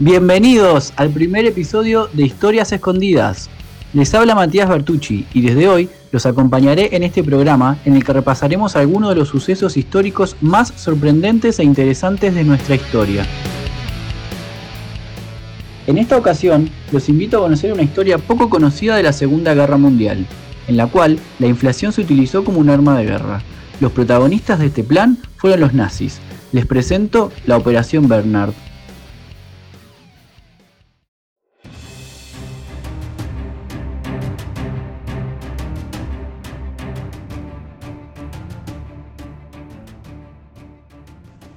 Bienvenidos al primer episodio de Historias Escondidas. Les habla Matías Bertucci y desde hoy los acompañaré en este programa en el que repasaremos algunos de los sucesos históricos más sorprendentes e interesantes de nuestra historia. En esta ocasión los invito a conocer una historia poco conocida de la Segunda Guerra Mundial, en la cual la inflación se utilizó como un arma de guerra. Los protagonistas de este plan fueron los nazis. Les presento la Operación Bernard.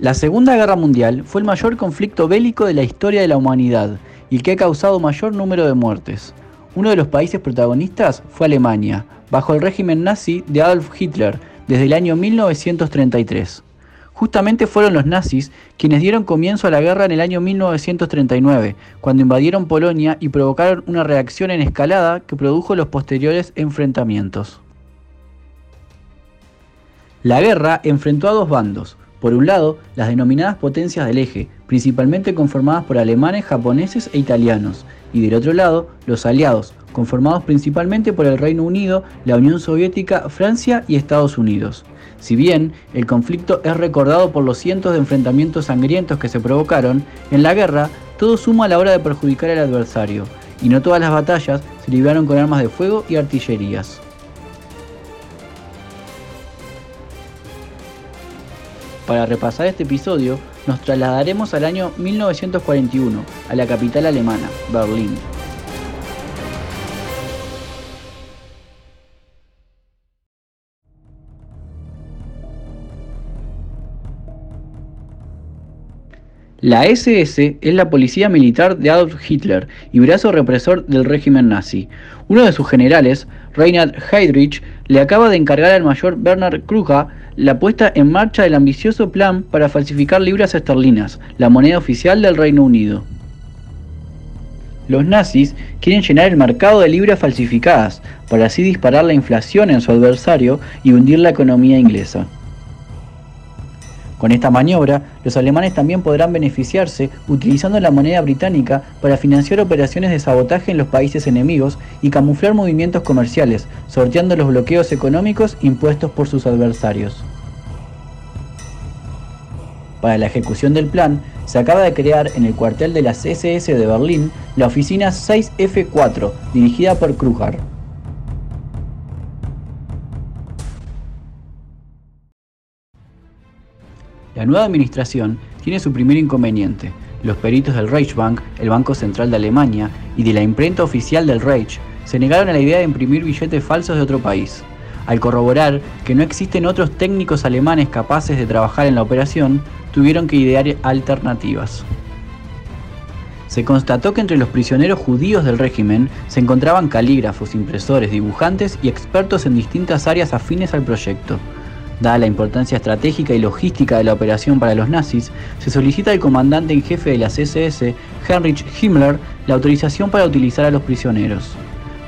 La Segunda Guerra Mundial fue el mayor conflicto bélico de la historia de la humanidad y el que ha causado mayor número de muertes. Uno de los países protagonistas fue Alemania, bajo el régimen nazi de Adolf Hitler desde el año 1933. Justamente fueron los nazis quienes dieron comienzo a la guerra en el año 1939, cuando invadieron Polonia y provocaron una reacción en escalada que produjo los posteriores enfrentamientos. La guerra enfrentó a dos bandos, por un lado, las denominadas potencias del eje, principalmente conformadas por alemanes, japoneses e italianos, y del otro lado, los aliados, conformados principalmente por el Reino Unido, la Unión Soviética, Francia y Estados Unidos. Si bien el conflicto es recordado por los cientos de enfrentamientos sangrientos que se provocaron, en la guerra todo suma a la hora de perjudicar al adversario, y no todas las batallas se libraron con armas de fuego y artillerías. Para repasar este episodio, nos trasladaremos al año 1941, a la capital alemana, Berlín. La SS es la policía militar de Adolf Hitler y brazo represor del régimen nazi. Uno de sus generales, Reinhard Heydrich, le acaba de encargar al mayor Bernhard Kruger la puesta en marcha del ambicioso plan para falsificar libras esterlinas, la moneda oficial del Reino Unido. Los nazis quieren llenar el mercado de libras falsificadas, para así disparar la inflación en su adversario y hundir la economía inglesa. Con esta maniobra, los alemanes también podrán beneficiarse utilizando la moneda británica para financiar operaciones de sabotaje en los países enemigos y camuflar movimientos comerciales, sorteando los bloqueos económicos impuestos por sus adversarios. Para la ejecución del plan, se acaba de crear en el cuartel de las SS de Berlín la oficina 6F4, dirigida por Kruger. La nueva administración tiene su primer inconveniente. Los peritos del Reichsbank, el Banco Central de Alemania, y de la imprenta oficial del Reich se negaron a la idea de imprimir billetes falsos de otro país. Al corroborar que no existen otros técnicos alemanes capaces de trabajar en la operación, tuvieron que idear alternativas. Se constató que entre los prisioneros judíos del régimen se encontraban calígrafos, impresores, dibujantes y expertos en distintas áreas afines al proyecto. Dada la importancia estratégica y logística de la operación para los nazis, se solicita al comandante en jefe de la CSS, Heinrich Himmler, la autorización para utilizar a los prisioneros.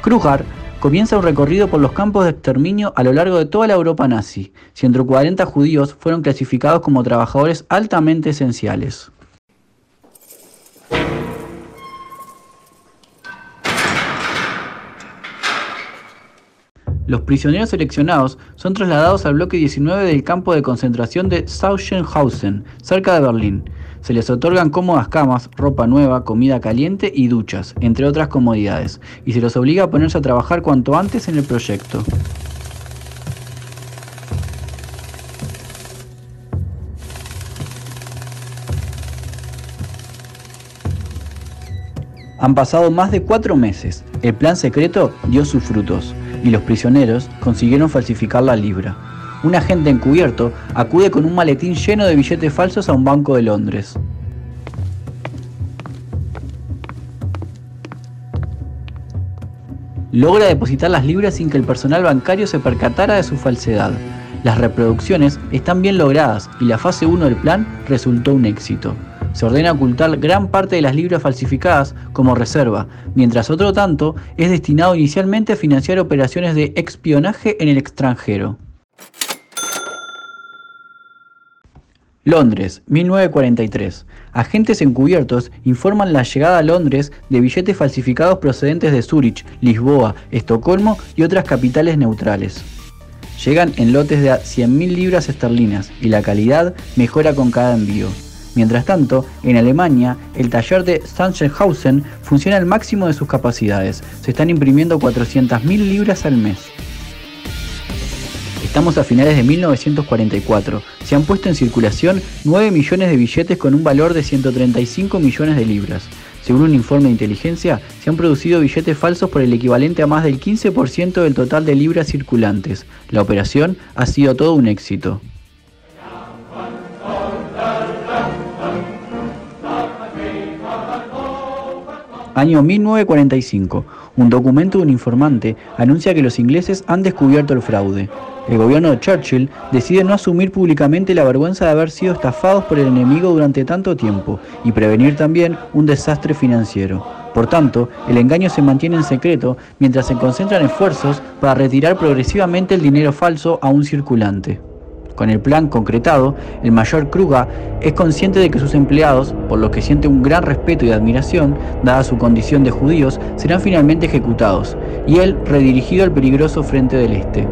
Kruger comienza un recorrido por los campos de exterminio a lo largo de toda la Europa nazi. 140 judíos fueron clasificados como trabajadores altamente esenciales. Los prisioneros seleccionados son trasladados al bloque 19 del campo de concentración de Sachsenhausen, cerca de Berlín. Se les otorgan cómodas camas, ropa nueva, comida caliente y duchas, entre otras comodidades, y se los obliga a ponerse a trabajar cuanto antes en el proyecto. Han pasado más de cuatro meses. El plan secreto dio sus frutos y los prisioneros consiguieron falsificar la libra. Un agente encubierto acude con un maletín lleno de billetes falsos a un banco de Londres. Logra depositar las libras sin que el personal bancario se percatara de su falsedad. Las reproducciones están bien logradas y la fase 1 del plan resultó un éxito se ordena ocultar gran parte de las libras falsificadas como reserva, mientras otro tanto es destinado inicialmente a financiar operaciones de espionaje en el extranjero. Londres, 1943. Agentes encubiertos informan la llegada a Londres de billetes falsificados procedentes de Zúrich, Lisboa, Estocolmo y otras capitales neutrales. Llegan en lotes de 100.000 libras esterlinas y la calidad mejora con cada envío. Mientras tanto, en Alemania, el taller de Sachsenhausen funciona al máximo de sus capacidades. Se están imprimiendo 400.000 libras al mes. Estamos a finales de 1944. Se han puesto en circulación 9 millones de billetes con un valor de 135 millones de libras. Según un informe de inteligencia, se han producido billetes falsos por el equivalente a más del 15% del total de libras circulantes. La operación ha sido todo un éxito. Año 1945. Un documento de un informante anuncia que los ingleses han descubierto el fraude. El gobierno de Churchill decide no asumir públicamente la vergüenza de haber sido estafados por el enemigo durante tanto tiempo y prevenir también un desastre financiero. Por tanto, el engaño se mantiene en secreto mientras se concentran esfuerzos para retirar progresivamente el dinero falso a un circulante. Con el plan concretado, el mayor Kruga es consciente de que sus empleados, por los que siente un gran respeto y admiración, dada su condición de judíos, serán finalmente ejecutados, y él redirigido al peligroso frente del este.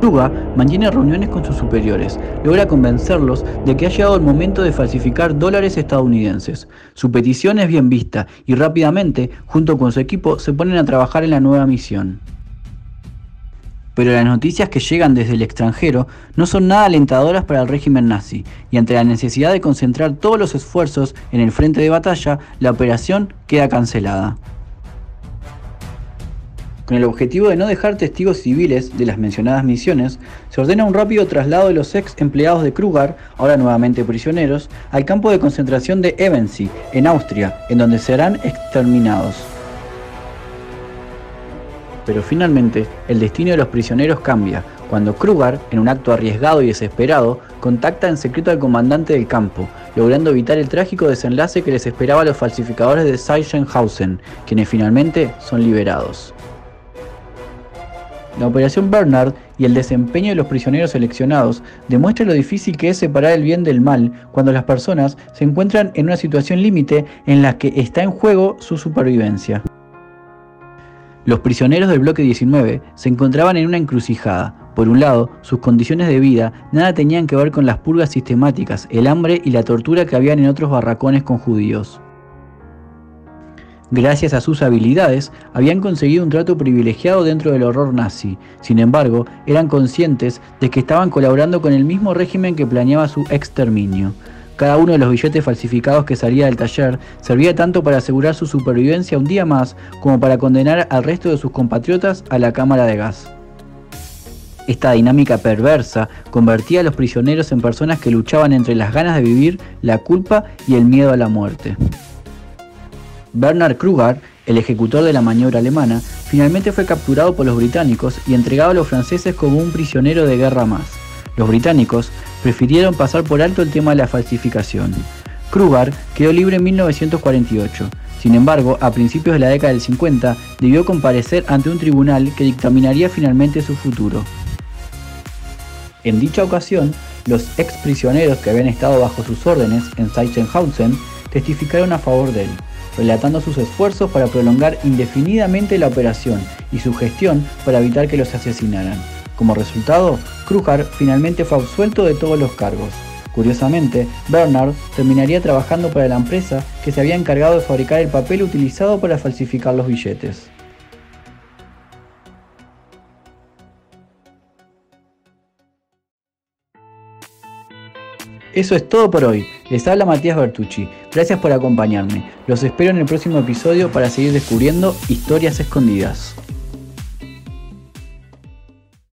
Kruga mantiene reuniones con sus superiores, logra convencerlos de que ha llegado el momento de falsificar dólares estadounidenses. Su petición es bien vista y rápidamente, junto con su equipo, se ponen a trabajar en la nueva misión pero las noticias que llegan desde el extranjero no son nada alentadoras para el régimen nazi, y ante la necesidad de concentrar todos los esfuerzos en el frente de batalla, la operación queda cancelada. Con el objetivo de no dejar testigos civiles de las mencionadas misiones, se ordena un rápido traslado de los ex empleados de Kruger, ahora nuevamente prisioneros, al campo de concentración de Ebensee, en Austria, en donde serán exterminados. Pero finalmente, el destino de los prisioneros cambia cuando Kruger, en un acto arriesgado y desesperado, contacta en secreto al comandante del campo, logrando evitar el trágico desenlace que les esperaba a los falsificadores de Sachsenhausen, quienes finalmente son liberados. La operación Bernard y el desempeño de los prisioneros seleccionados demuestra lo difícil que es separar el bien del mal cuando las personas se encuentran en una situación límite en la que está en juego su supervivencia. Los prisioneros del bloque 19 se encontraban en una encrucijada. Por un lado, sus condiciones de vida nada tenían que ver con las purgas sistemáticas, el hambre y la tortura que habían en otros barracones con judíos. Gracias a sus habilidades, habían conseguido un trato privilegiado dentro del horror nazi. Sin embargo, eran conscientes de que estaban colaborando con el mismo régimen que planeaba su exterminio. Cada uno de los billetes falsificados que salía del taller servía tanto para asegurar su supervivencia un día más como para condenar al resto de sus compatriotas a la cámara de gas. Esta dinámica perversa convertía a los prisioneros en personas que luchaban entre las ganas de vivir, la culpa y el miedo a la muerte. Bernard Kruger, el ejecutor de la maniobra alemana, finalmente fue capturado por los británicos y entregado a los franceses como un prisionero de guerra más. Los británicos prefirieron pasar por alto el tema de la falsificación. Kruger quedó libre en 1948. Sin embargo, a principios de la década del 50 debió comparecer ante un tribunal que dictaminaría finalmente su futuro. En dicha ocasión, los ex prisioneros que habían estado bajo sus órdenes en Sachsenhausen testificaron a favor de él, relatando sus esfuerzos para prolongar indefinidamente la operación y su gestión para evitar que los asesinaran. Como resultado, Kruger finalmente fue absuelto de todos los cargos. Curiosamente, Bernard terminaría trabajando para la empresa que se había encargado de fabricar el papel utilizado para falsificar los billetes. Eso es todo por hoy. Les habla Matías Bertucci. Gracias por acompañarme. Los espero en el próximo episodio para seguir descubriendo historias escondidas.